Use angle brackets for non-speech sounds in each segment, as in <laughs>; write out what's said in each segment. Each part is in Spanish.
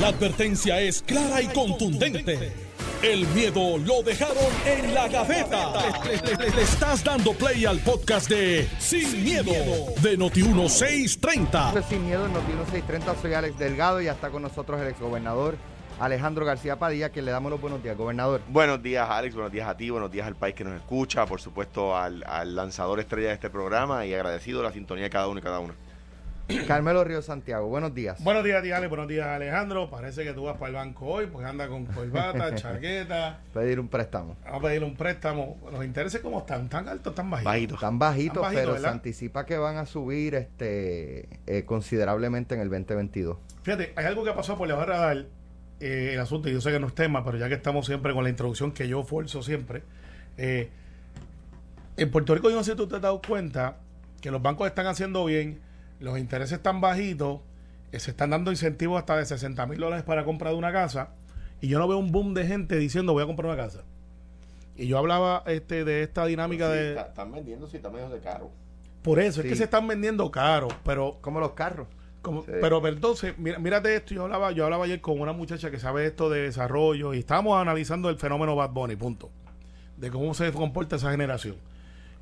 La advertencia es clara y contundente. El miedo lo dejaron en la gaveta. Le, le- le- le estás dando play al podcast de Sin, miedo, de Noti1630. Sin miedo en Noticiero 630, soy Alex Delgado y ya está con nosotros el exgobernador Alejandro García Padilla, que le damos los buenos días, gobernador. Buenos días, Alex. Buenos días a ti. Buenos días al país que nos escucha. Por supuesto, al, al lanzador estrella de este programa y agradecido la sintonía de cada uno y cada una. <clears throat> Carmelo Río Santiago, buenos días. Buenos días, tía Ale. Buenos días, Alejandro. Parece que tú vas para el banco hoy, porque anda con corbata, <laughs> chaqueta. Pedir un préstamo. Vamos a pedirle un préstamo. Los intereses, ¿cómo están? ¿Tan altos, tan bajitos? Bajito. Están bajitos, Están bajitos, pero ¿verdad? se anticipa que van a subir este eh, considerablemente en el 2022. Fíjate, hay algo que pasó por debajo del radar, eh, el asunto, y yo sé que no es tema, pero ya que estamos siempre con la introducción que yo forzo siempre, eh, en Puerto Rico yo no sé si tú te has dado cuenta que los bancos están haciendo bien, los intereses están bajitos, eh, se están dando incentivos hasta de 60 mil dólares para compra de una casa, y yo no veo un boom de gente diciendo voy a comprar una casa. Y yo hablaba este de esta dinámica de... están vendiendo si está medio de caro. Por eso, es que se están vendiendo caro, pero Como los carros. como- Sí. Pero, pero entonces, mira, mírate esto, yo hablaba, yo hablaba ayer con una muchacha que sabe esto de desarrollo y estábamos analizando el fenómeno Bad Bunny, punto. De cómo se comporta esa generación.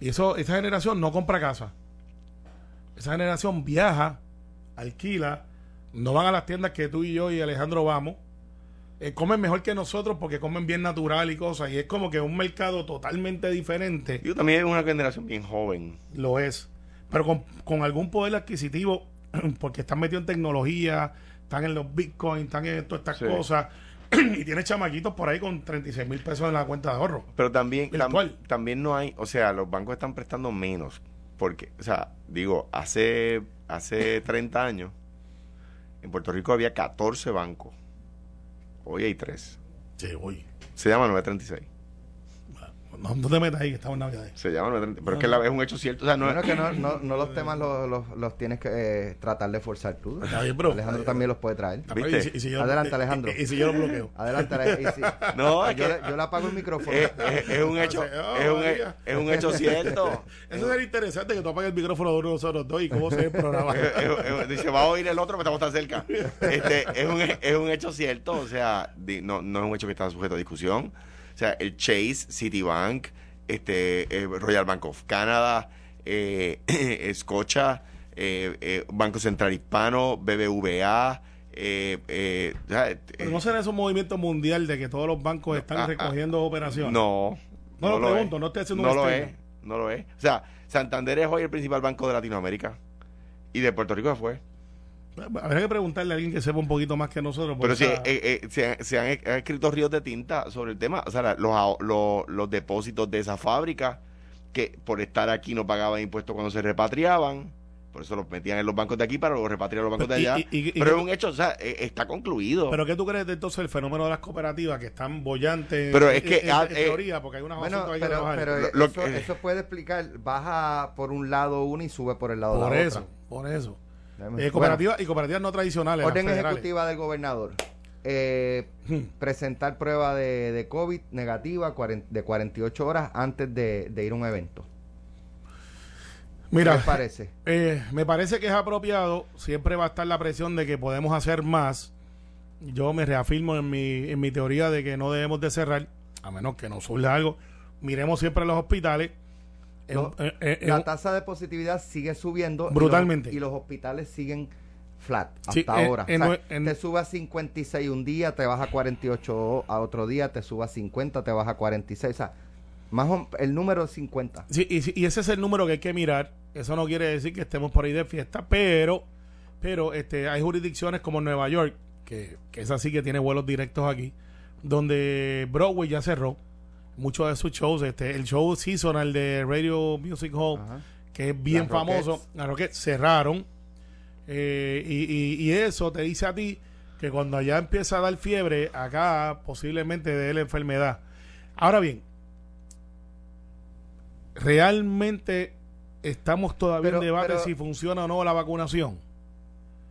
Y eso, esa generación no compra casa. Esa generación viaja, alquila, no van a las tiendas que tú y yo y Alejandro vamos. eh, comen mejor que nosotros porque comen bien natural y cosas. Y es como que un mercado totalmente diferente. Yo también es una generación bien joven. Lo es. Pero con, con algún poder adquisitivo, <clears throat> porque están metidos en tecnología, están en los bitcoins, están en todas estas Sí. cosas. <clears throat> y tiene chamaquitos por ahí con 36 mil pesos en la cuenta de ahorro. Pero también, tam- también no hay, o sea, los bancos están prestando menos. Porque, o sea, digo, hace, hace 30 años, en Puerto Rico había 14 bancos. Hoy hay 3. Sí, voy. Se llama 936. No, no te metas ahí, que estamos en Navidad. Se llama 936. Pero es que la- es un hecho cierto. O sea, no Bueno, es- que no, no, no los temas los, los, los tienes que eh, tratar de forzar tú. Está bien, bro. Alejandro también los puede traer. ¿Viste? y si- y si yo- Adelante, Alejandro. Y, y si yo lo bloqueo. <laughs> Adelante, Ale- y sí. <laughs> No, es yo, que- yo le apago el micrófono. es, es- es un hecho, <laughs> es un, es un hecho cierto. Eso sería interesante que tú apagues el micrófono de uno de nosotros dos y cómo se ve el programa. Dice, va a oír el otro, pero estamos tan cerca. Este, es, un, es un hecho cierto, o sea, di- no, no es un hecho que está sujeto a discusión. O sea, el Chase, Citibank, este, eh, Royal Bank of Canada, eh, <laughs> eh, eh, Banco Central Hispano, BBVA, Pero no será eso un movimiento mundial de que todos los bancos están ah, ah, recogiendo operaciones. No. No lo es. pregunto, no estoy haciendo un No lo es, no lo es. O sea, Santander es hoy el principal banco de Latinoamérica. Y de Puerto Rico fue. Habría que preguntarle a alguien que sepa un poquito más que nosotros. Pero sea, eh, eh, se, han, se han- han escrito ríos de tinta sobre el tema. O sea, los, los, los depósitos de esa fábrica, que por estar aquí no pagaban impuestos cuando se repatriaban. Por eso los metían en los bancos de aquí para luego repatriar a los bancos de allá. y- y- y- Pero y- es un hecho, o sea, eh, está concluido. Pero ¿qué tú crees de entonces el fenómeno de las cooperativas que están bollantes? Pero es en- que, en, ah, en eh, teoría, porque hay unas Bueno, asuntos ahí que pero, Lo- eso, que- eso puede explicar, baja por un lado una y sube por el lado por de la eso, otra. por eso. Eh, cooperativas y cooperativas no tradicionales. orden ejecutiva del gobernador. Eh, Hmm. presentar prueba de, de COVID negativa de 48 horas antes de, de ir a un evento. Mira, ¿Qué les parece? <laughs> eh, me parece que es apropiado. Siempre va a estar la presión de que podemos hacer más. Yo me reafirmo en mi, en mi teoría de que no debemos de cerrar, a menos que nos surja algo. Miremos siempre a los hospitales. Eh, eh, La tasa de positividad sigue subiendo. y los- Brutalmente. Y los, hospitales siguen flat hasta Sí, en- ahora. en O sea, nue- en- te sube a 56 un día, te baja a 48 a otro día, te sube a 50, te baja a 46. O sea, más o- el número es 50. Sí, y, ese es el número que hay que mirar. Eso no quiere decir que estemos por ahí de fiesta, pero, pero este, hay jurisdicciones como Nueva York, que, que es así que tiene vuelos directos aquí, donde Broadway ya cerró muchos de sus shows. Este, el show seasonal de Radio Music Hall, Ajá. que es bien Las famoso, Rockettes. las Rockettes cerraron. Eh, y, y- y eso te dice a ti que cuando allá empieza a dar fiebre, acá posiblemente dé la enfermedad. Ahora bien, realmente estamos todavía Pero- en debate pero- si funciona o no la vacunación.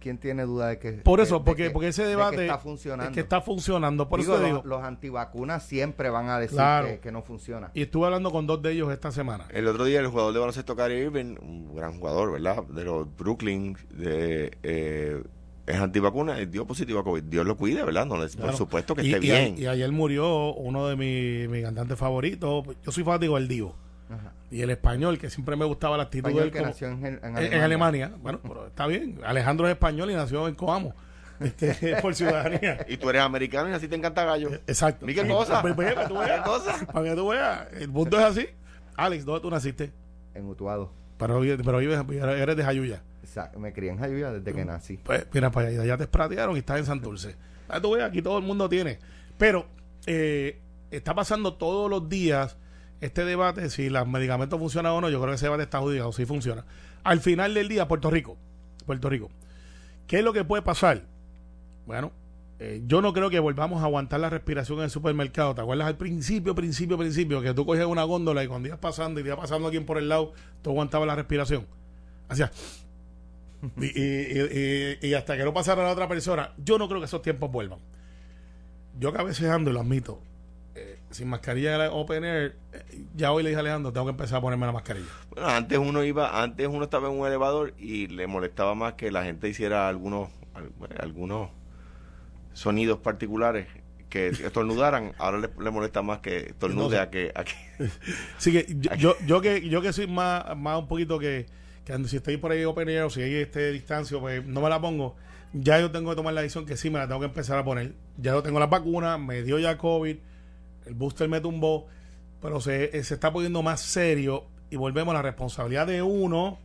¿Quién tiene duda de que Por eso, de porque, que- porque ese de que debate está funcionando? es que está funcionando. Por Digo, eso te los, digo, los antivacunas siempre van a decir Claro. que, que no funciona. y estuve hablando con dos de ellos esta semana. El otro día el jugador de baloncesto Kyrie Irving, un gran jugador, ¿verdad? De los Brooklyn, de, eh, es antivacuna, eh, dio positivo a COVID. Dios lo cuide, ¿verdad? No, Claro. Por supuesto que Y- esté y a- bien. Y, ayer murió uno de mis mis cantantes favoritos. Yo soy fanático del Divo. Ajá. Y el español, que siempre me gustaba la actitud de Español él que como- nació en, Alemania. en Alemania. Bueno, pero está bien. Alejandro es español y nació en Coamo. <laughs> Este, por ciudadanía. y tú eres americano y así te encanta gallo. Exacto. ¿Y qué cosa? Pues, pues, para que tú veas. ¿Qué cosa? Para que tú veas. El mundo es así. Alex, ¿dónde tú naciste? En Utuado. Pero, pero vives, eres de Jayuya. Exacto, Me crié en Jayuya desde que nací. Pues mira para allá, ya te espratearon y estás en Santurce. Ah, tú ves, aquí todo el mundo tiene. Pero eh, está pasando todos los días este debate si los medicamentos funcionan o no. Yo creo que ese debate está adjudicado, si funciona. Al final del día, Puerto Rico. Puerto Rico. ¿Qué es lo que puede pasar? Bueno, eh, yo no creo que volvamos a aguantar la respiración en el supermercado. ¿Te acuerdas al principio, principio, principio? Que tú cogías una góndola y cuando ibas pasando y ibas pasando alguien por el lado, tú aguantabas la respiración. Hacía. Y, hasta que no pasara la otra persona, yo no creo que esos tiempos vuelvan. Yo que a veces ando y lo admito, sin mascarilla en la open air, eh, ya hoy le dije a Alejandro, tengo que empezar a ponerme la mascarilla. Bueno, antes uno iba, antes uno estaba en un elevador y le molestaba más que la gente hiciera algunos, al- bueno, algunos sonidos particulares que <laughs> estornudaran. Ahora le, le molesta más que estornude a que, a que <laughs> Así que yo, <laughs> yo, yo que yo que soy más, más un poquito que, que si estoy por ahí open air o si hay este distancio, pues no me la pongo. Ya yo tengo que tomar la decisión que sí me la tengo que empezar a poner. Ya yo tengo las vacunas, me dio ya COVID, el booster me tumbó, pero se, eh, se está poniendo más serio y volvemos a la responsabilidad de uno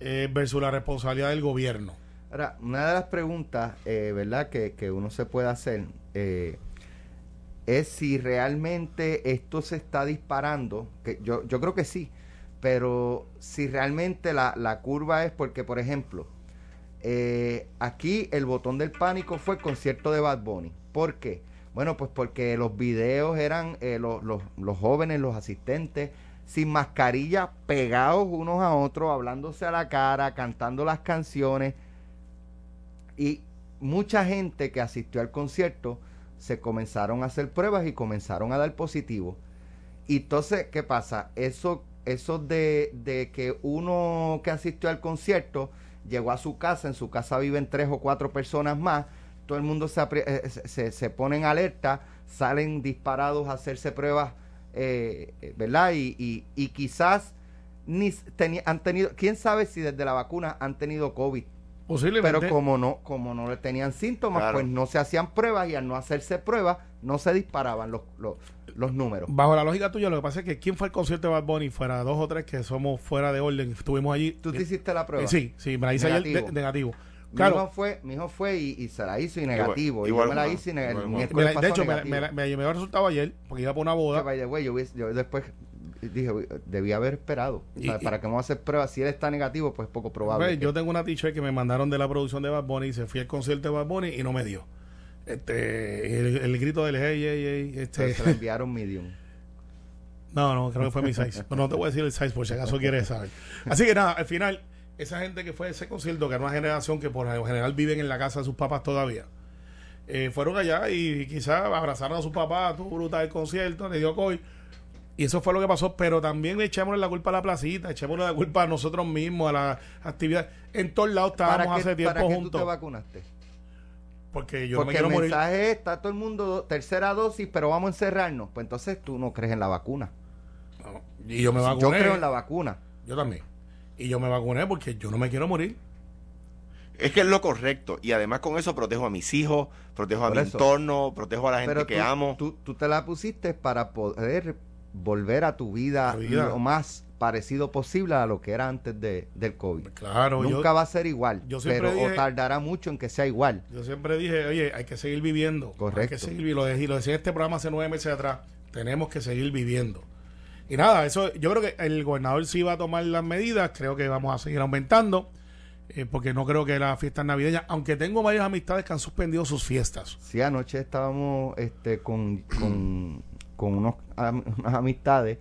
eh, versus la responsabilidad del gobierno. Ahora, una de las preguntas, eh, ¿verdad?, que, que uno se puede hacer eh, es si realmente esto se está disparando, que yo, yo creo que sí, pero si realmente la, la curva es porque, por ejemplo, aquí el botón del pánico fue el concierto de Bad Bunny. ¿Por qué? Bueno, pues porque los videos eran eh, los, los, los jóvenes, los asistentes, sin mascarilla, pegados unos a otros, hablándose a la cara, cantando las canciones. Y mucha gente que asistió al concierto se comenzaron a hacer pruebas y comenzaron a dar positivo. Y entonces, ¿qué pasa? Eso, eso de, de que uno que asistió al concierto llegó a su casa, en su casa viven tres o cuatro personas más, todo el mundo se, apri- eh, se, se- se pone en alerta, salen disparados a hacerse pruebas, eh, eh, ¿verdad? Y, y, y quizás ni teni- han tenido, quién sabe si desde la vacuna han tenido COVID. Posiblemente. Pero como no, como no le tenían síntomas, Claro. pues no se hacían pruebas y al no hacerse pruebas, no se disparaban los, los, los números. Bajo la lógica tuya, lo que pasa es que ¿quién fue el concierto de Bad Bunny? Fuera dos o tres que somos fuera de orden. Estuvimos allí. ¿Tú te hiciste la prueba? Eh, sí, sí, me la hice ayer Negativo. de- negativo. Mi Claro, hijo fue, mi hijo fue y, y se la hizo y Igual- negativo. y igual yo me la hice y ne- el igual Juan. me miércoles la- de hecho, me, negativo. el resultado ayer porque iba por una boda. yo, después dije, "Uy, debía haber esperado. O sea, Y- ¿Para qué vamos a hacer pruebas? Si él está negativo, pues poco probable. Pues, que- yo tengo una t-shirt que me mandaron de la producción de Bad Bunny y se fui al concierto de Bad Bunny y no me dio. Este, el, el grito del hey, hey, hey, pero este, se la enviaron medium. <laughs> no, no, creo que fue mi size. Pero no te voy a decir el size por si acaso quieres saber. Así que nada, al final, esa gente que fue a ese concierto, que era una generación que por lo general viven en la casa de sus papás todavía, eh, fueron allá y quizás abrazaron a sus papás, tuvo brutal el concierto, le dio COVID. Y eso fue lo que pasó, pero también echémosle la culpa a la placita, echémosle la culpa a nosotros mismos, a la actividad. En todos lados estábamos ¿Para qué, hace tiempo para qué tú te vacunaste? Porque yo no me quiero el morir. mensaje es, está todo el mundo, tercera dosis, pero vamos a encerrarnos. Pues entonces tú no crees en la vacuna. No, Y yo me vacuné. Yo creo en la vacuna. Yo también. Y yo me vacuné porque yo no me quiero morir. Es que es lo correcto. Y además con eso protejo a mis hijos, protejo a Por mi eso. entorno, protejo a la gente Pero que tú, amo. Tú, tú te la pusiste para poder volver a tu vida, lo más parecido posible a lo que era antes de, del COVID. Claro, Nunca yo, va a ser igual, yo pero o tardará mucho en que sea igual. yo siempre dije, oye, hay que seguir viviendo. Hay Correcto. que seguir viviendo. Lo, de- lo decía este programa hace nueve meses atrás. Tenemos que seguir viviendo. Y nada, eso yo creo que el gobernador sí va a tomar las medidas. Creo que vamos a seguir aumentando. eh, porque no creo que las fiestas navideñas, aunque tengo varias amistades que han suspendido sus fiestas. Sí, anoche estábamos este, con, con, unos, unas amistades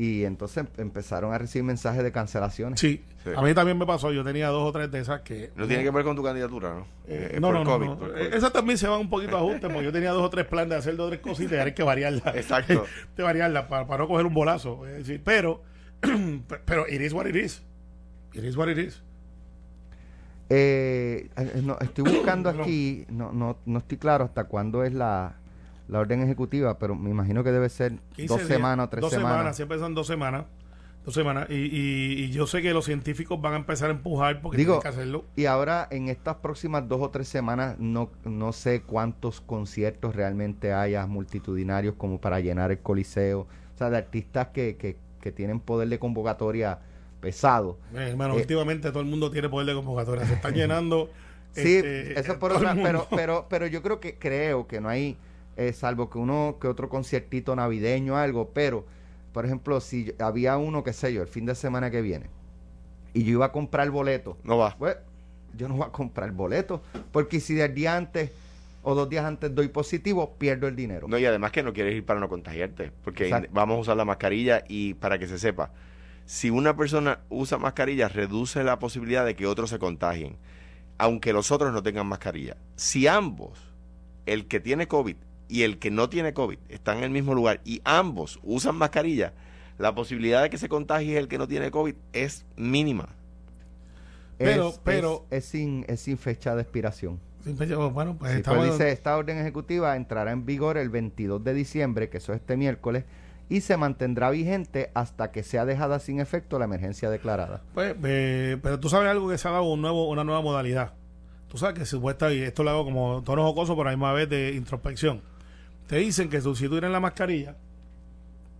y entonces em- empezaron a recibir mensajes de cancelaciones. Sí, Sí. a mí también me pasó. Yo tenía dos o tres de esas que. No tiene que ver con tu candidatura, ¿no? Eh, Eh, no, por no, no, COVID, no. por Eh, COVID. Esas también se van un poquito a ajuste, porque yo tenía dos o tres planes de hacer dos o tres cositas y hay que variarlas. <laughs> Exacto. <laughs> de variarlas para, para no coger un bolazo. Es decir, pero, <clears throat> pero it is what it is. It is what it is. Eh, eh, no, estoy buscando <coughs> aquí, no, no, no estoy claro hasta cuándo es la, la orden ejecutiva, pero me imagino que debe ser 15 dos días, semanas o tres dos semanas. siempre son dos semanas. Dos semanas. Y, y- y yo sé que los científicos van a empezar a empujar porque Digo, tienen que hacerlo. Y ahora en estas próximas dos o tres semanas no, no sé cuántos conciertos realmente haya multitudinarios como para llenar el coliseo. O sea, de artistas que, que, que tienen poder de convocatoria pesado. Eh, hermano, eh, últimamente todo el mundo tiene poder de convocatoria. Se están llenando. <laughs> Sí, este, eso es por todo el otra, pero, pero, pero yo creo que creo que no hay, eh, salvo que uno, que otro conciertito navideño algo, pero, por ejemplo, si había uno, qué sé yo, el fin de semana que viene, y yo iba a comprar boleto, No va. pues yo no voy a comprar boleto, porque si del día antes o dos días antes doy positivo, pierdo el dinero. No, y además que no quieres ir para no contagiarte, porque Exacto. vamos a usar la mascarilla y para que se sepa, si una persona usa mascarilla, reduce la posibilidad de que otros se contagien, aunque los otros no tengan mascarilla. Si ambos, el que tiene COVID y el que no tiene COVID, están en el mismo lugar y ambos usan mascarilla, la posibilidad de que se contagie el que no tiene COVID es mínima. Pero- es, pero- es, es sin, es sin fecha de expiración. Siempre yo, bueno, pues Sí, pues dice, esta orden ejecutiva entrará en vigor el 22 de diciembre, que eso es este miércoles, y se mantendrá vigente hasta que sea dejada sin efecto la emergencia declarada. Pues, eh, pero tú sabes algo que se ha dado un nuevo, una nueva modalidad. Tú sabes que supuesta, y esto lo hago como tono jocoso, pero a la misma vez de introspección. Te dicen que tienes la mascarilla,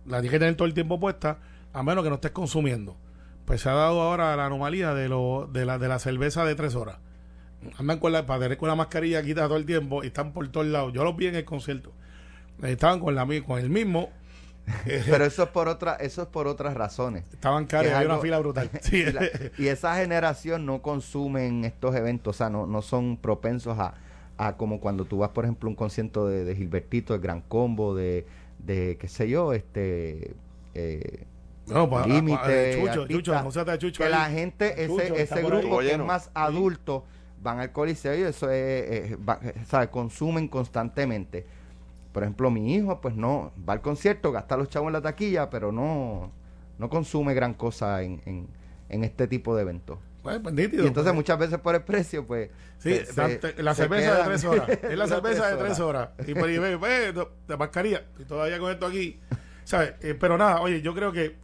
la tienes que tener todo el tiempo puesta, a menos que no estés consumiendo. Pues se ha dado ahora la anomalía de, lo, de, la, de la cerveza de tres horas. Andan con la, para tener con la mascarilla quitada todo el tiempo y están por todos lados. Yo los vi en el concierto. Estaban con, la, con el mismo. <laughs> Pero eso es por otra, eso es por otras razones. estaban caros, había una fila brutal. <laughs> Sí, y, la- y esa generación no consumen estos eventos, o sea, no, no son propensos a, a como cuando tú vas, por ejemplo, a un concierto de, de Gilbertito, de Gran Combo, de, de qué sé yo, este... eh, No, Límite, pa- de Chucho, artista, Chucho, no seas de Chucho que ahí. la gente, ese, ese grupo que es más adulto, van al coliseo y eso es, eh. Consumen constantemente. Por ejemplo, mi hijo, pues no, va al concierto, gasta los chavos en la taquilla, pero no, no consume gran cosa en, en, en este tipo de eventos. Pues, pues, nítido, Y entonces pues. muchas veces por el precio, pues... Sí, se- se- la se cerveza de tres horas. <laughs> Es la cerveza de tres horas. Y pues, y ve, ve, no, de mascarilla. Y todavía con esto aquí. ¿Sabes? Eh, pero nada, oye, yo creo que,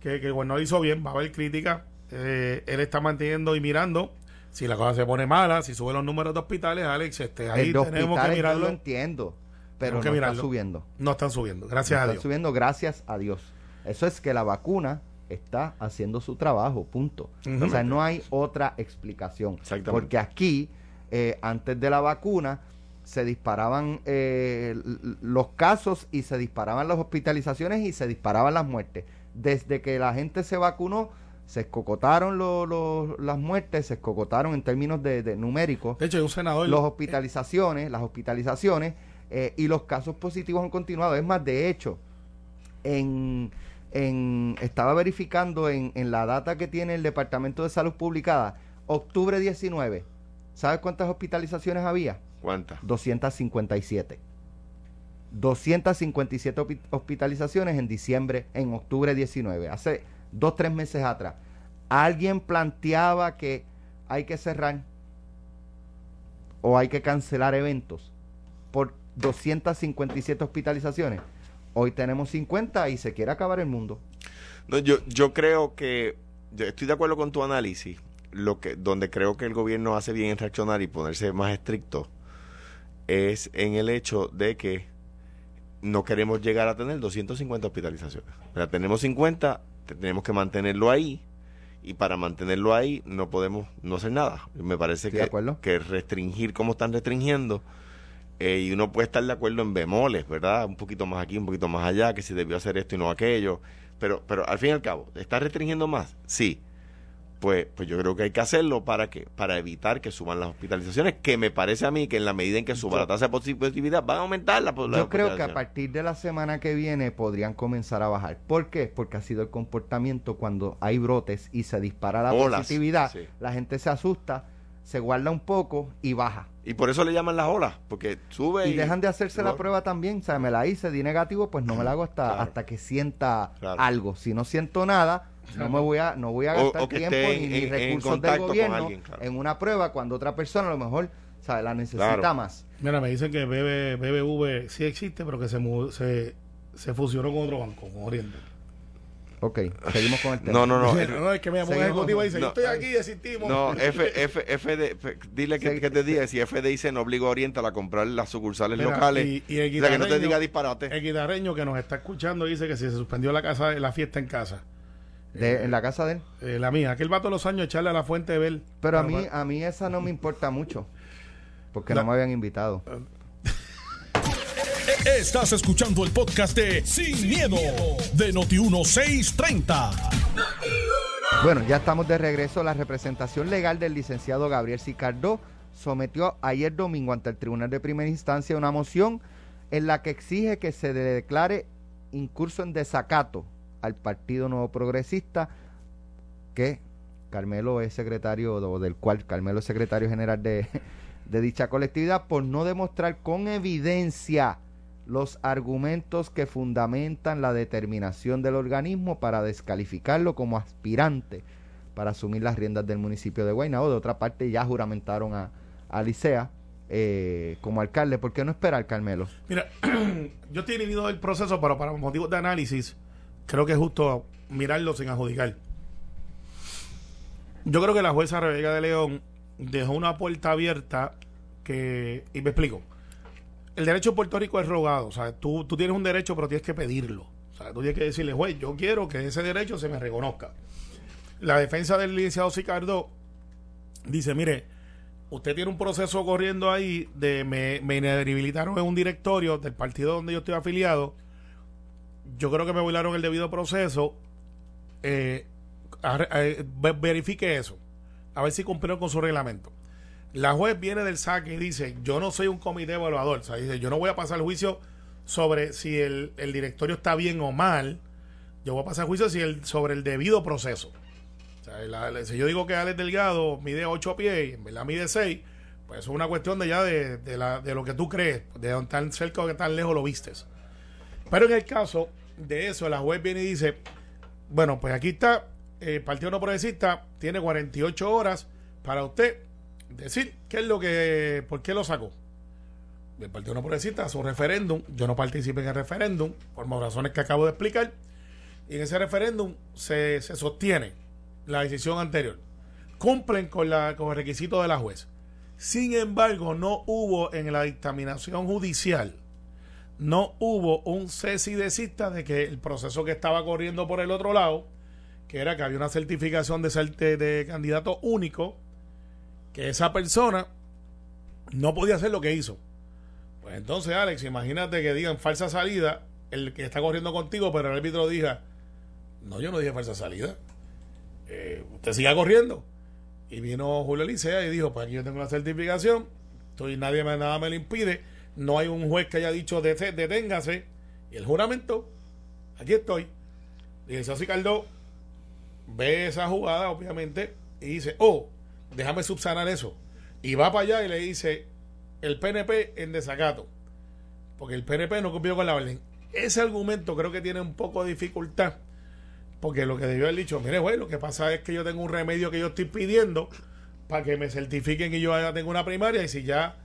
que, que bueno, hizo bien. Va a haber crítica. Eh, él está manteniendo y mirando. Si la cosa se pone mala, si suben los números de hospitales, Alex, este, ahí tenemos que hospitales yo mirarlo. lo entiendo, pero no mirarlo. está subiendo. No están subiendo. Gracias a Está Dios. subiendo gracias a Dios. Eso es que la vacuna está haciendo su trabajo, punto. O sea, no hay otra explicación. Exactamente. Porque aquí, eh, antes de la vacuna, se disparaban eh, los casos y se disparaban las hospitalizaciones y se disparaban las muertes. Desde que la gente se vacunó, se escocotaron lo- lo- las muertes, se escocotaron en términos de, de numéricos De hecho, hay un senador. las hospitalizaciones, las hospitalizaciones eh, y los casos positivos han continuado. Es más, de hecho, en, en- estaba verificando en, en la data que tiene el Departamento de Salud publicada, octubre 19, ¿sabes cuántas hospitalizaciones había? ¿Cuántas? 257. 257 hopi- hospitalizaciones en diciembre, en octubre 19, hace dos, tres meses atrás. ¿Alguien planteaba que hay que cerrar o hay que cancelar eventos por 257 hospitalizaciones? Hoy tenemos 50 y se quiere acabar el mundo. No, yo, yo creo que yo estoy de acuerdo con tu análisis. Lo que, donde creo que el gobierno hace bien en reaccionar y ponerse más estricto es en el hecho de que no queremos llegar a tener 250 hospitalizaciones. Sea, tenemos 50, te- tenemos que mantenerlo ahí y para mantenerlo ahí no podemos no hacer nada. Me parece que, que restringir como están restringiendo eh, y uno puede estar de acuerdo en bemoles, ¿verdad? Un poquito más aquí, un poquito más allá, que si debió hacer esto y no aquello. Pero, pero al fin y al cabo, ¿está restringiendo más? Sí. Pues, pues yo creo que hay que hacerlo para que para evitar que suban las hospitalizaciones, que me parece a mí que en la medida en que suba Yo- la tasa de positividad van a aumentar la, Yo creo que a partir de la semana que viene podrían comenzar a bajar. ¿Por qué? Porque ha sido el comportamiento cuando hay brotes y se dispara la Olas, positividad. sí. La gente se asusta, se guarda un poco y baja. Y por eso le llaman las olas, porque sube y, Y dejan de hacerse la prueba también. O sea, me la hice, di negativo, pues no me la hago hasta, Claro. hasta que sienta Claro. algo. Si no siento nada, No me voy a, no voy a gastar o tiempo ni, en- ni en- en recursos del gobierno alguien, claro. en una prueba cuando otra persona a lo mejor sabe, la necesita Claro. más. Mira, me dicen que BB, BBV sí existe, pero que se, se, se fusionó con otro banco, con Oriente. Ok, seguimos con el tema. No, no, <laughs> no. No, es que me llamó un ejecutivo y dice, No. yo estoy aquí, desistimos. No, F, F, FD, F- dile que, que te diga si FDIC no obliga a Oriental a comprar las sucursales Mira, locales. y- y el o sea, que no te diga disparate. El guitarreño que nos está escuchando dice que si se suspendió la casa la fiesta en casa. De- en la casa de él. Eh, la mía, aquel vato los años echarle a la fuente de Bel. Pero a Ah, mí, a mí esa no me importa mucho. Porque La- no me habían invitado. Estás escuchando el podcast de Sin, miedo, de Noti1630. Bueno, ya estamos de regreso. La representación legal del licenciado Gabriel Sicardó sometió ayer domingo ante el Tribunal de Primera Instancia una moción en la que exige que se declare incurso en desacato al Partido Nuevo Progresista, que Carmelo es secretario, o del cual Carmelo es secretario general de, de dicha colectividad, por no demostrar con evidencia los argumentos que fundamentan la determinación del organismo para descalificarlo como aspirante para asumir las riendas del municipio de Guaynabo. De otra parte, ya juramentaron a, a Licea eh, como alcalde. ¿Por qué no esperar, Carmelo? Mira, <clears throat> yo estoy dividido del proceso, pero para motivos de análisis, creo que es justo mirarlo sin adjudicar. Yo creo que la jueza Rebeca de León dejó una puerta abierta que. Y me explico. El derecho en Puerto Rico es rogado. O sea, tú, tú tienes un derecho, pero tienes que pedirlo. O sea, tú tienes que decirle, juez, yo quiero que ese derecho se me reconozca. La defensa del licenciado Sicardo dice, mire, usted tiene un proceso corriendo ahí de me, me inhabilitaron en un directorio del partido donde yo estoy afiliado. Yo creo que me violaron el debido proceso. Eh, ve- verifique eso. A ver si cumplieron con su reglamento. La juez viene del saque y dice, yo no soy un comité evaluador. O sea, dice, yo no voy a pasar juicio sobre si el, el directorio está bien o mal. Yo voy a pasar juicio si el, sobre el debido proceso. O sea, la- si yo digo que Alex Delgado mide 8 pies y en verdad mide 6, pues es una cuestión de ya de, de lo que tú crees, de dónde tan cerca o que tan lejos lo vistes. Pero en el caso de eso, la juez viene y dice, bueno, pues aquí está, el Partido No Progresista tiene 48 horas para usted decir qué es lo que, por qué lo sacó. El Partido No Progresista un referéndum, yo no participé en el referéndum, por razones que acabo de explicar, y en ese referéndum se, se sostiene la decisión anterior. Cumplen con, la, con el requisito de la juez. Sin embargo, no hubo en la dictaminación judicial, no hubo un cese de que el proceso que estaba corriendo por el otro lado, que era que había una certificación de, de- de candidato único, que esa persona no podía hacer lo que hizo. Pues entonces, Alex, imagínate que digan falsa salida, el que está corriendo contigo, pero el árbitro diga, no, yo no dije falsa salida. Eh, usted siga corriendo. Y vino Julio Licea y dijo, pues aquí yo tengo la certificación, estoy, nadie me, nada me lo impide, no hay un juez que haya dicho "Dete- deténgase, y el juramento, aquí estoy. Y el Sosi Caldó ve esa jugada, obviamente, y dice, oh, déjame subsanar eso. Y va para allá y le dice, el PNP en desacato, porque el PNP no cumplió con la orden. Ese argumento creo que tiene un poco de dificultad, porque lo que debió haber dicho, mire, güey, lo que pasa es que yo tengo un remedio que yo estoy pidiendo para que me certifiquen y yo ya tengo una primaria, y si ya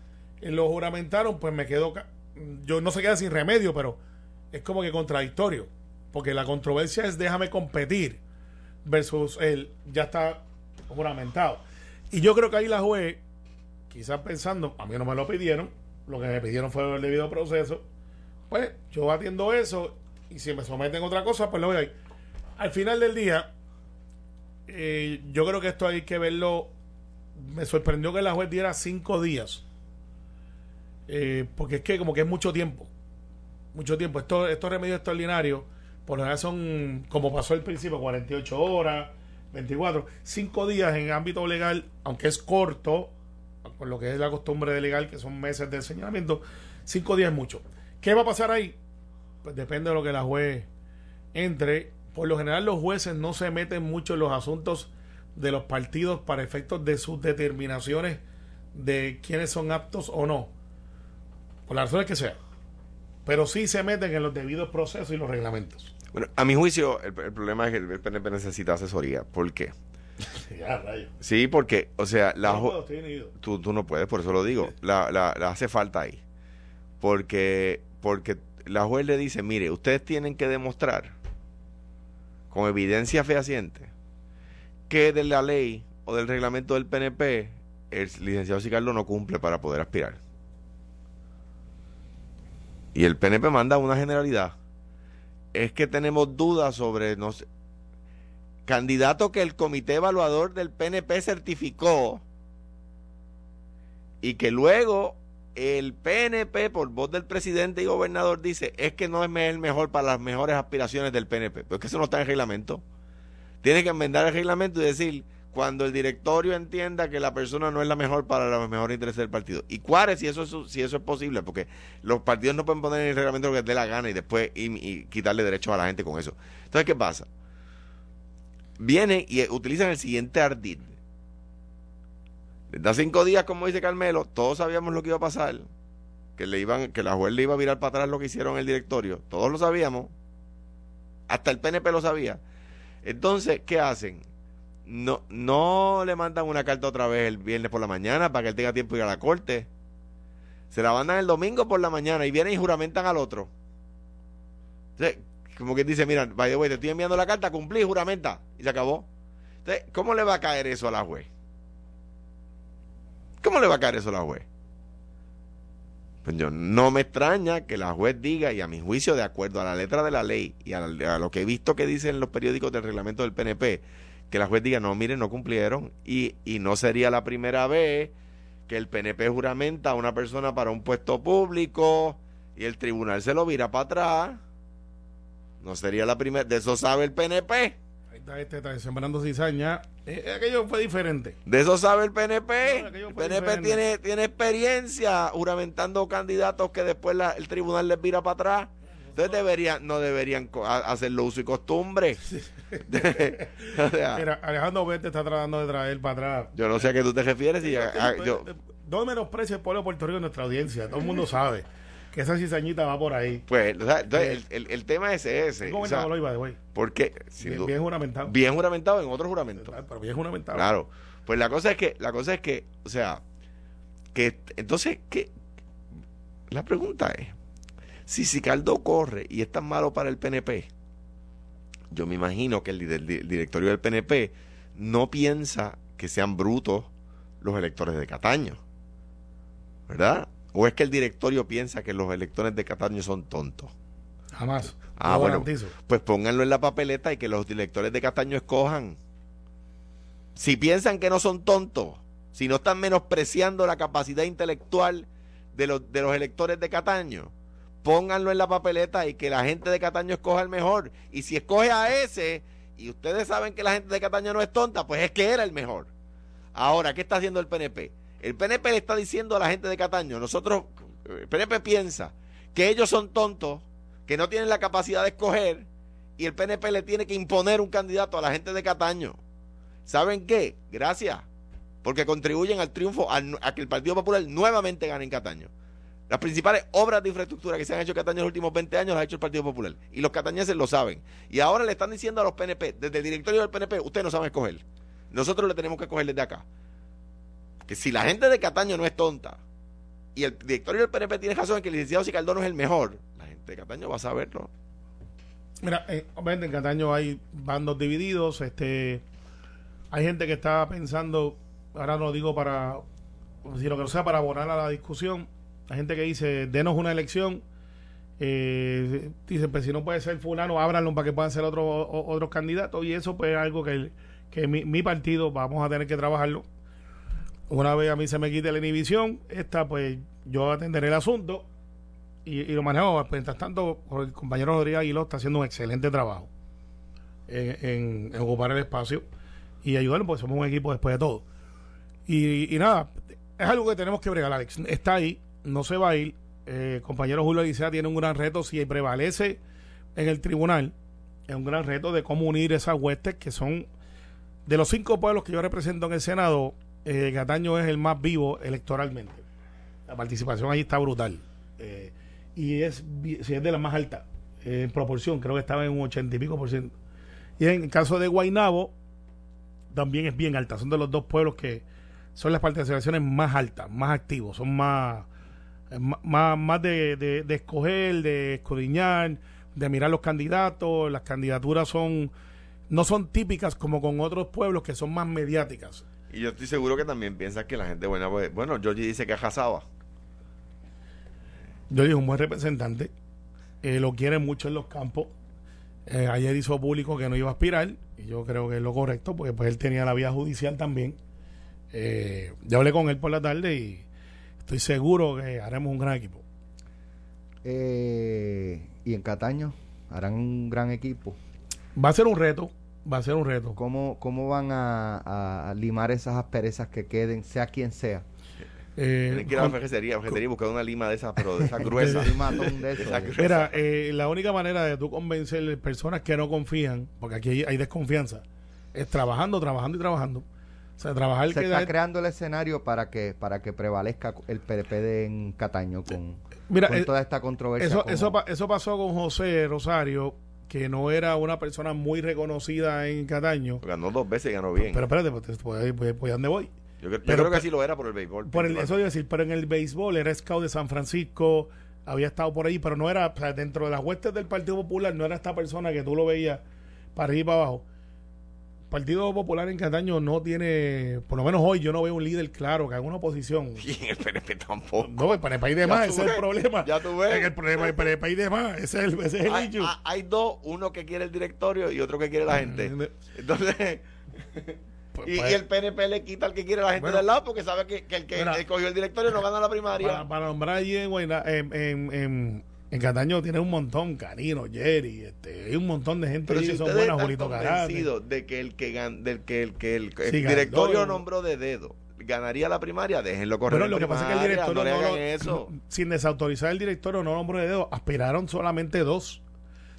eh, lo juramentaron, pues me quedo, yo no se queda sin remedio, pero es como que contradictorio, porque la controversia es déjame competir versus el ya está juramentado. Y yo creo que ahí la juez, quizás pensando, a mí no me lo pidieron, lo que me pidieron fue el debido proceso, pues yo atiendo eso y si me someten otra cosa, pues lo voy a ir. Al final del día, eh, yo creo que esto hay que verlo. Me sorprendió que la juez diera cinco días. Eh, porque es que como que es mucho tiempo. Mucho tiempo. Estos, estos remedios extraordinarios, por lo general son, como pasó al principio, 48 horas, 24. Cinco días en ámbito legal, aunque es corto, por lo que es la costumbre de legal, que son meses de señalamiento, cinco días es mucho. ¿Qué va a pasar ahí? Pues depende de lo que la juez entre. Por lo general los jueces no se meten mucho en los asuntos de los partidos para efectos de sus determinaciones de quiénes son aptos o no. Por las razones que sea. Pero sí se meten en los debidos procesos y los reglamentos. Bueno, a mi juicio, el, el problema es que el PNP necesita asesoría. ¿Por qué? <laughs> Ya, rayo. Sí, porque, o sea, la No puedo, estoy tú, tú no puedes, por eso lo digo. La, la, la hace falta ahí. Porque, porque la juez le dice, mire, ustedes tienen que demostrar con evidencia fehaciente que de la ley o del reglamento del PNP el licenciado Sicardo no cumple para poder aspirar. Y el PNP manda una generalidad. Es que tenemos dudas sobre no sé, candidato que el comité evaluador del PNP certificó y que luego el PNP por voz del presidente y gobernador dice es que no es el mejor para las mejores aspiraciones del PNP. Pero es que eso no está en el reglamento. Tiene que enmendar el reglamento y decir cuando el directorio entienda que la persona no es la mejor para los mejores intereses del partido. Y cuáles si eso es, si eso es posible, porque los partidos no pueden poner en el reglamento lo que les dé la gana y después y, quitarle derechos a la gente con eso. Entonces, ¿qué pasa? Vienen y eh, utilizan el siguiente ardid. Les da cinco días, como dice Carmelo, todos sabíamos lo que iba a pasar, que le iban, que la juez le iba a virar para atrás lo que hicieron en el directorio, todos lo sabíamos, hasta el PNP lo sabía. Entonces, ¿qué hacen? No, no le mandan una carta otra vez el viernes por la mañana para que él tenga tiempo de ir a la corte. Se la mandan el domingo por la mañana y vienen y juramentan al otro. Entonces, como que dice, mira, by the te estoy enviando la carta, cumplí, juramenta. Y se acabó. Entonces, ¿cómo le va a caer eso a la juez? ¿Cómo le va a caer eso a la juez? Pues yo, no me extraña que la juez diga, y a mi juicio, de acuerdo a la letra de la ley y a, a lo que he visto que dicen los periódicos del reglamento del PNP, que la juez diga, no, miren, no cumplieron. Y, y no sería la primera vez que el PNP juramenta a una persona para un puesto público y el tribunal se lo vira para atrás. No sería la primera, de eso sabe el PNP. Ahí está este, está sembrando cizaña. Eh, aquello fue diferente. De eso sabe el PNP. No, el PNP diferente. tiene, tiene experiencia juramentando candidatos que después la- el tribunal les vira para atrás. Entonces deberían, no deberían hacerlo uso y costumbre. <laughs> O sea, Mira, Alejandro Vete está tratando de traer para atrás. yo no sé a qué tú te refieres. Y, a- a- yo- No menosprecia el pueblo de Puerto Rico en nuestra audiencia. Todo el mundo sabe que esa cizañita va por ahí. pues, o sea, entonces, el, el- el tema es ese. ¿Cómo o sea, iba de güey? porque sin Bien, bien juramentado. bien juramentado en otro juramento. Pero bien juramentado. Claro. Pues la cosa es que, la cosa es que, o sea, que entonces, que la pregunta es, si Sicardo corre y es tan malo para el PNP, yo me imagino que el, di- el di- el directorio del PNP no piensa que sean brutos los electores de Cataño. ¿Verdad? ¿O es que el directorio piensa que los electores de Cataño son tontos? Jamás. Ah, bueno. garantizo. Pues pónganlo en la papeleta y que los directores de Cataño escojan. Si piensan que no son tontos, si no están menospreciando la capacidad intelectual de los, de los electores de Cataño, pónganlo en la papeleta y que la gente de Cataño escoja el mejor. Y si escoge a ese, y ustedes saben que la gente de Cataño no es tonta, pues es que era el mejor. Ahora, ¿qué está haciendo el PNP? El PNP le está diciendo a la gente de Cataño, nosotros, el PNP piensa que ellos son tontos, que no tienen la capacidad de escoger, y el PNP le tiene que imponer un candidato a la gente de Cataño. ¿Saben qué? Gracias, porque contribuyen al triunfo, al- a que el Partido Popular nuevamente gane en Cataño. Las principales obras de infraestructura que se han hecho en Cataño en los últimos 20 años las ha hecho el Partido Popular. Y los catañeses lo saben. Y ahora le están diciendo a los PNP, desde el directorio del PNP, ustedes no saben escoger. Nosotros le tenemos que escoger desde acá. Que si la gente de Cataño no es tonta y el directorio del PNP tiene razón en que el licenciado Sicardón es el mejor, la gente de Cataño va a saberlo. Mira, eh, obviamente en Cataño hay bandos divididos, este hay gente que está pensando, ahora no digo para si lo que no sea para abonar a la discusión, hay gente que dice, denos una elección, eh, dice, pues si no puede ser fulano, ábranlo para que puedan ser otros o- otros candidatos, y eso pues es algo que, que mi, partido vamos a tener que trabajarlo. Una vez a mí se me quite la inhibición, esta pues yo atenderé el asunto y, y lo manejo. Mientras tanto, el compañero Rodríguez Aguiló está haciendo un excelente trabajo en ocupar el espacio y ayudarlo, porque somos un equipo después de todo. Y, y nada, es algo que tenemos que bregar, Alex. Está ahí, no se va a ir. Eh, compañero Julio Licea tiene un gran reto. Si prevalece en el tribunal, es un gran reto de cómo unir esas huestes que son de los cinco pueblos que yo represento en el Senado. Eh, Cataño es el más vivo electoralmente. La participación allí está brutal. Eh, y es, sí, es de las más altas eh, en proporción, creo que estaba en un 80 y pico por ciento. Y en el caso de Guainabo, también es bien alta. Son de los dos pueblos que son las participaciones más altas, más activos, son más, más, más de, de, de escoger, de escudriñar, de mirar los candidatos. Las candidaturas son no son típicas como con otros pueblos que son más mediáticas. Y yo estoy seguro que también piensas que la gente buena, pues, bueno, Georgie dice que es Jazaba. Yo dije un buen representante, eh, lo quiere mucho en los campos. Eh, ayer hizo público que no iba a aspirar, y yo creo que es lo correcto, porque pues él tenía la vía judicial también. Eh, yo hablé con él por la tarde y estoy seguro que haremos un gran equipo. Eh, y en Cataño harán un gran equipo. Va a ser un reto, va a ser un reto. ¿Cómo, cómo van a, a limar esas asperezas que queden, sea quien sea? Eh, Tienen que ir a la ferretería, buscar una lima de esas, pero de esas <laughs> gruesas. De Mira, eh, la única manera de tú convencer personas que no confían, porque aquí hay, hay desconfianza, es trabajando, trabajando y trabajando. O sea, trabajar Se que está creando el escenario para que para que prevalezca el PPD en Cataño con, Mira, con eh, toda esta controversia. Eso, como- eso, eso pasó con José Rosario, que no era una persona muy reconocida en Cataño. Ganó dos veces y ganó bien. Pero espérate, pues, pues, pues, pues, ¿a dónde voy? yo cre- yo pero- creo que sí lo era por el béisbol. Por el, eso iba a decir, pero en el béisbol era scout de San Francisco, había estado por ahí, pero no era, o sea, dentro de las huestes del Partido Popular, no era esta persona que tú lo veías para arriba y para abajo. Partido Popular en Cataño no tiene, por lo menos hoy, yo no veo un líder claro que haga una oposición. <laughs> Y en el PNP tampoco. No, el PNP hay de más, ese es el problema. ya tú ves. Es que el problema el PNP hay de más, ese es el, ese es el hay, issue. hay- dos, uno que quiere el directorio y otro que quiere la gente. Entonces, <laughs> Pues, y, pues, y el PNP le quita al que quiere la gente Bueno. del lado porque sabe que, que el que Mira. escogió el directorio no gana la primaria. para, para nombrar allí en, en, en, en, Cataño tiene un montón, Canino, Jerry, este, hay un montón de gente Pero allí si que son buenas, Julito Carate. convencidos de que el que gan- del que el que el, el Sí, directorio ganó. nombró de dedo ganaría la primaria, déjenlo correr. En lo que pasa es que el directorio no le hagan eso. sin desautorizar el directorio, no nombre de dedo, aspiraron solamente dos.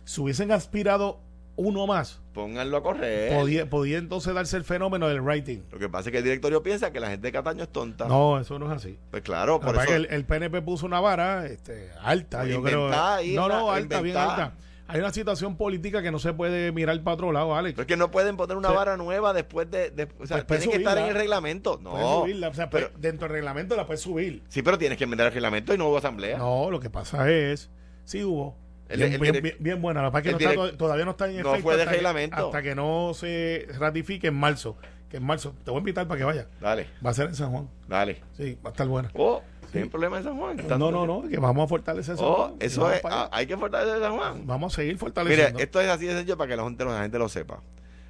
Si hubiesen aspirado uno más, Pónganlo a correr. podía, podía entonces darse el fenómeno del rating. Lo que pasa es que el directorio piensa que la gente de Cataño es tonta. No, eso no es así. Pues claro, por eso. el, el PNP puso una vara este, alta, Pues yo creo. ahí, No, no, alta, bien alta. Hay una situación política que no se puede mirar para otro lado, Alex. Pero es que no pueden poner una vara nueva después de. de- o sea, Pues tiene que estar en el reglamento. No. subirla, o sea, pero, pues, dentro del reglamento la puedes subir. sí, pero tienes que enmendar el reglamento y no hubo asamblea. No, lo que pasa es, sí hubo. El- bien, el bien- direct- bien- bien buena. La verdad es que no está todavía no está en no efecto fue de hasta que- reglamento. hasta que no se ratifique en marzo. Que en marzo, te voy a invitar para que vaya. Dale, Va a ser en San Juan. dale. Sí, va a estar buena. Oh, Sí. ¿hay problema en San Juan? No, no, no, que vamos a fortalecer San Oh, Juan. eso es. ah, hay que fortalecer San Juan. Vamos a seguir fortaleciendo. esto es así de sencillo para que la gente, la gente lo sepa.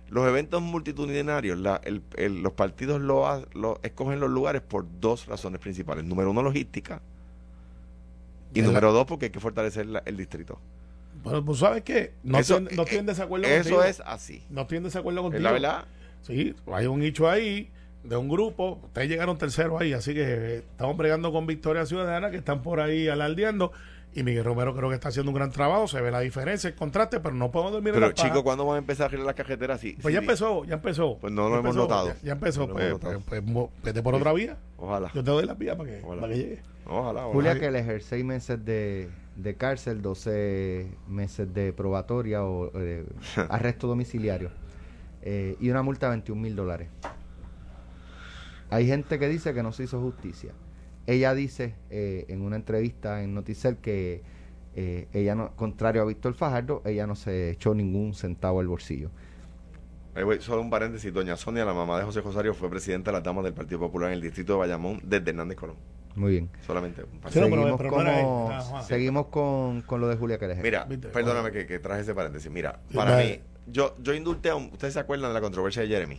Los eventos multitudinarios, la- el- el- los partidos lo, lo- escogen los lugares por dos razones principales. Número uno, logística. Y número dos, porque hay que fortalecer la- el distrito. Bueno, pues sabes que no, Eso- estoy, no estoy en desacuerdo Eso contigo. es así. No estoy en desacuerdo contigo. Es la verdad. Sí, hay un nicho ahí de un grupo. Ustedes llegaron terceros ahí, así que estamos bregando con Victoria Ciudadana, que están por ahí alardeando. Y Miguel Romero creo que está haciendo un gran trabajo. Se ve la diferencia, el contraste, pero no podemos dormir en Pero la paja. chicos, ¿cuándo van a empezar a arreglar las cajeteras así? Pues ya empezó, ya empezó. Pues no lo hemos empezó, notado. Ya, ya empezó. No lo pues, hemos notado. pues, pues, vete por otra vía. Ojalá. Yo te doy la vía para que, Ojalá. para que llegue. Ojalá, ojalá. Julia Keller, seis meses de, de cárcel, 12 meses de probatoria o eh, <laughs> arresto domiciliario eh, y una multa de 21 mil dólares. Hay gente que dice que no se hizo justicia. Ella dice eh, en una entrevista en Noticel que eh, ella no, contrario a Víctor Fajardo, ella no se echó ningún centavo al bolsillo. Solo un paréntesis. Doña Sonia, la mamá de José Rosario, fue presidenta de las damas del Partido Popular en el distrito de Bayamón desde Hernández Colón. Muy bien. Solamente un Sí, no, paréntesis. pero- seguimos pero como-. Ajá. seguimos con, con lo de Julia Keller. Mira, Viste, perdóname bueno. que, que traje ese paréntesis. Mira, Sí, para dale. mí, yo, yo indulté a un. ¿Ustedes se acuerdan de la controversia de Jeremy?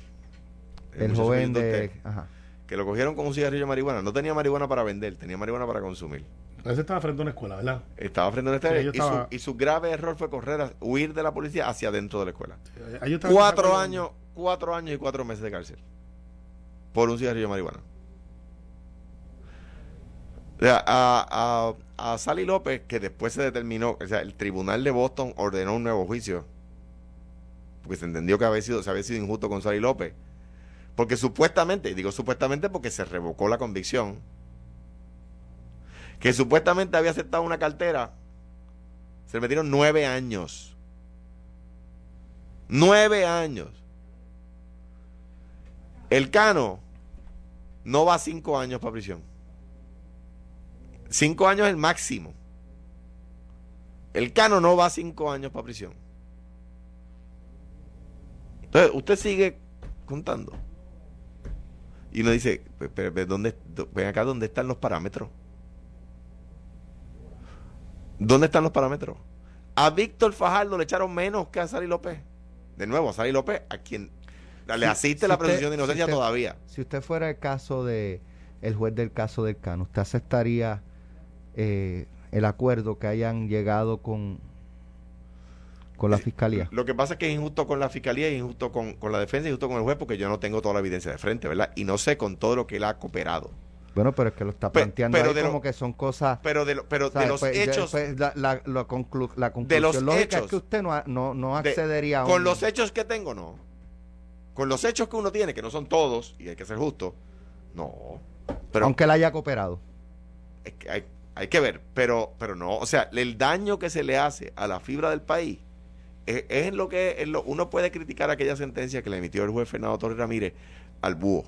el muchacho joven de... Ajá. Que lo cogieron con un cigarrillo de marihuana. No tenía marihuana para vender, tenía marihuana para consumir. Ese estaba frente a una escuela, ¿verdad? Estaba frente a una Sí, yo y, estaba- su, y su grave error fue correr, a- huir de la policía hacia adentro de la escuela. En Cuatro años, cuatro años y cuatro meses de cárcel. Por un cigarrillo de marihuana. O sea, a, a, a Sally López, que después se determinó, o sea, el tribunal de Boston ordenó un nuevo juicio. Porque se entendió que había sido, se había sido injusto con Sally López. Porque supuestamente, digo supuestamente porque se revocó la convicción, que supuestamente había aceptado una cartera Se le metieron nueve años. Nueve años. El Cano no va cinco años para prisión. Cinco años es el máximo. El Cano no va cinco años para prisión. Entonces, usted sigue contando. Y uno dice, pero, ¿dónde, ven acá, ¿dónde están los parámetros? ¿Dónde están los parámetros? A Víctor Fajardo le echaron menos que a Sari López. De nuevo, a Sari López, a quien le asiste la presunción de inocencia todavía. Si usted fuera el caso de el juez del caso del Cano, ¿usted aceptaría eh, el acuerdo que hayan llegado con con la fiscalía. Lo que pasa es que es injusto con la fiscalía, es injusto con, la defensa, injusto con el juez, porque yo no tengo toda la evidencia de frente, ¿verdad? Y no sé con todo lo que él ha cooperado. Bueno, pero es que lo está planteando pero, ahí como que son cosas. Pero de, pero de los pues, hechos. Pues, la, la, la, conclusión de los lógica hechos, es que usted no, no, no accedería a Con los hechos que tengo, no. Con los hechos que uno tiene, que no son todos, y hay que ser justo, no. Pero, Aunque él haya cooperado. Es que hay, hay que ver, pero, pero no. O sea, el daño que se le hace a la fibra del país es, lo que uno puede criticar aquella sentencia que le emitió el juez Fernando Torres Ramírez al búho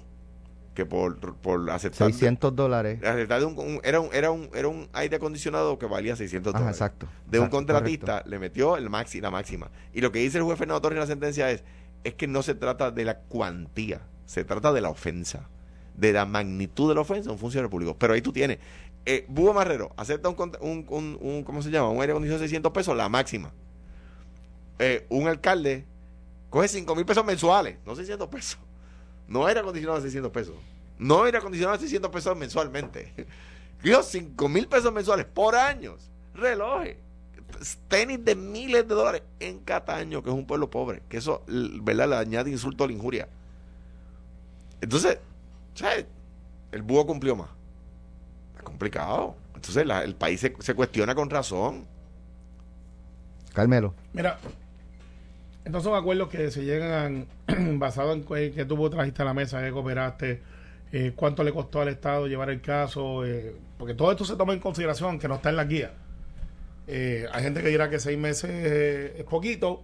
que por, por aceptar 600 dólares. era un, era un era un era un aire acondicionado que valía 600 dólares. exacto de un contratista le metió el maxi, la máxima. Y lo que dice el juez Fernando Torres en la sentencia es es que no se trata de la cuantía se trata de la ofensa de la magnitud de la ofensa a un funcionario público. Pero ahí tú tienes eh, Búho Marrero acepta un, un, un, un ¿cómo se llama? un aire acondicionado de 600 pesos la máxima eh, un alcalde coge 5 mil pesos mensuales, no 600 pesos. No era acondicionado a 600 pesos. No era acondicionado a 600 pesos mensualmente. <laughs> Dios, 5 mil pesos mensuales por años. Relojes. Tenis de miles de dólares en Cataño, que es un pueblo pobre. Que eso, ¿verdad? Le añade insulto a la injuria. Entonces, ¿sabes? El búho cumplió más. Está complicado. Entonces el país se, se cuestiona con razón. Carmelo. Mira, entonces son acuerdos que se llegan <clears throat> basados en que tú trajiste a la mesa, que cooperaste, eh, cuánto le costó al Estado llevar el caso, eh, porque todo esto se toma en consideración, que no está en la guía. Eh, hay gente que dirá que seis meses es poquito,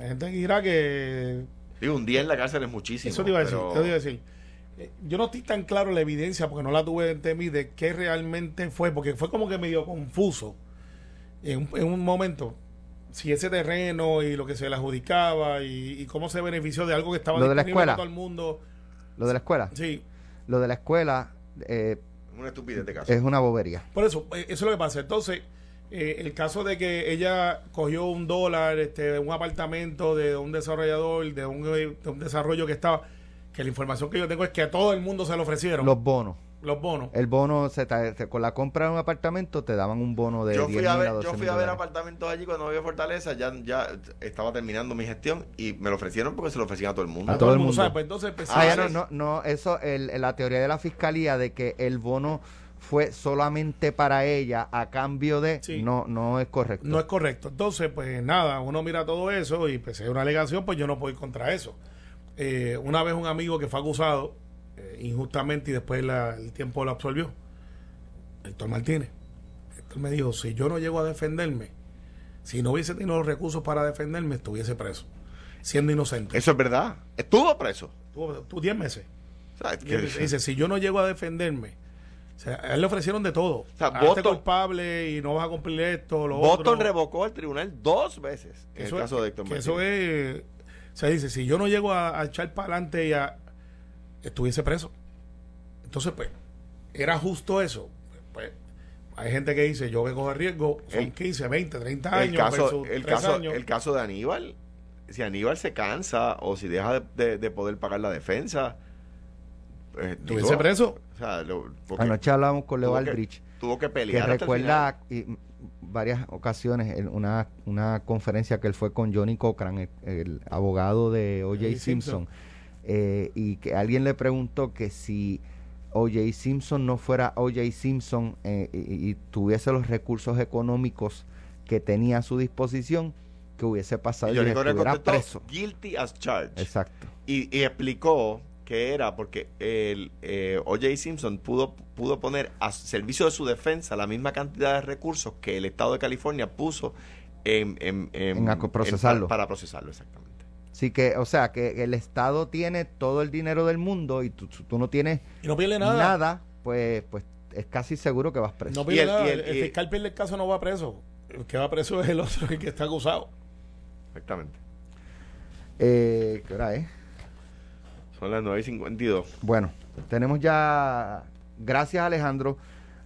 hay gente que dirá que... Digo, un día en la cárcel es muchísimo. Eso te iba a decir, te iba a decir. Yo no estoy tan claro la evidencia, porque no la tuve en mí, de qué realmente fue, porque fue como que medio confuso en en un momento si ese terreno y lo que se le adjudicaba y, cómo se benefició de algo que estaba lo de la escuela. todo el mundo. Lo de la escuela. Sí. Lo de la escuela. Eh, una estupidez de caso. Es una bobería. Por eso, eh, eso es lo que pasa. Entonces, eh, el caso de que ella cogió un dólar, este, un apartamento de un desarrollador, de un, de un desarrollo que estaba, que la información que yo tengo es que a todo el mundo se le ofrecieron. Los bonos. Los bonos. El bono, se, con la compra de un apartamento te daban un bono de yo fui a ver, Yo fui a ver apartamentos allí cuando había Fortaleza, ya, ya estaba terminando mi gestión y me lo ofrecieron porque se lo ofrecían a todo el mundo. A todo, el mundo. Pues entonces ah, no, no, no, eso, el, la teoría de la fiscalía de que el bono fue solamente para ella a cambio de no no es correcto no es correcto entonces pues nada uno mira todo eso y pues si hay una alegación pues yo no puedo ir contra eso eh, una vez un amigo que fue acusado eh, injustamente y después el tiempo lo absolvió. Héctor Martínez. Héctor me dijo, si yo no llego a defenderme, si no hubiese tenido los recursos para defenderme, estuviese preso, siendo inocente. Eso es verdad. Estuvo preso. Estuvo 10 meses. Dice, si yo no llego a defenderme, a él le ofrecieron de todo. O sea, culpable y no vas a cumplir esto, lo Boston revocó el tribunal dos veces en el caso de Héctor Martínez. Eso es... se dice, si yo no llego a, a echar para adelante y a, estuviese preso. Entonces, pues, ¿era justo eso? Pues, hay gente que dice, yo que cojo riesgo, son 15, 20, 30 años. El caso, el, caso, el caso de Aníbal, si Aníbal se cansa o si deja de, poder pagar la defensa, pues, ¿estuviese preso? O sea, Anoche hablamos con Leo Aldrich. Tuvo que pelear. Que recuerda y, varias ocasiones en una, una conferencia que él fue con Johnny Cochran, el, abogado de O.J. Simpson eh, y que alguien le preguntó que si O.J. Simpson no fuera O.J. Simpson eh, y, tuviese los recursos económicos que tenía a su disposición, que hubiese pasado y, estuviera preso. Guilty as charged. Exacto. Y, explicó que era porque el eh, O.J. Simpson pudo, pudo poner a servicio de su defensa la misma cantidad de recursos que el Estado de California puso en, en, En aco- procesarlo. para, para procesarlo, exactamente. Sí que, o sea, que el Estado tiene todo el dinero del mundo y tú, tú no tienes Y no pierde nada. nada, pues, pues es casi seguro que vas preso. No pierde Y el- nada. y El, el- el y- fiscal pierde el caso, no va preso. El que va preso <laughs> es el otro, el que está acusado. Exactamente. Eh, ¿Qué hora es? Son las 9 y 52. Bueno, tenemos ya. Gracias, Alejandro.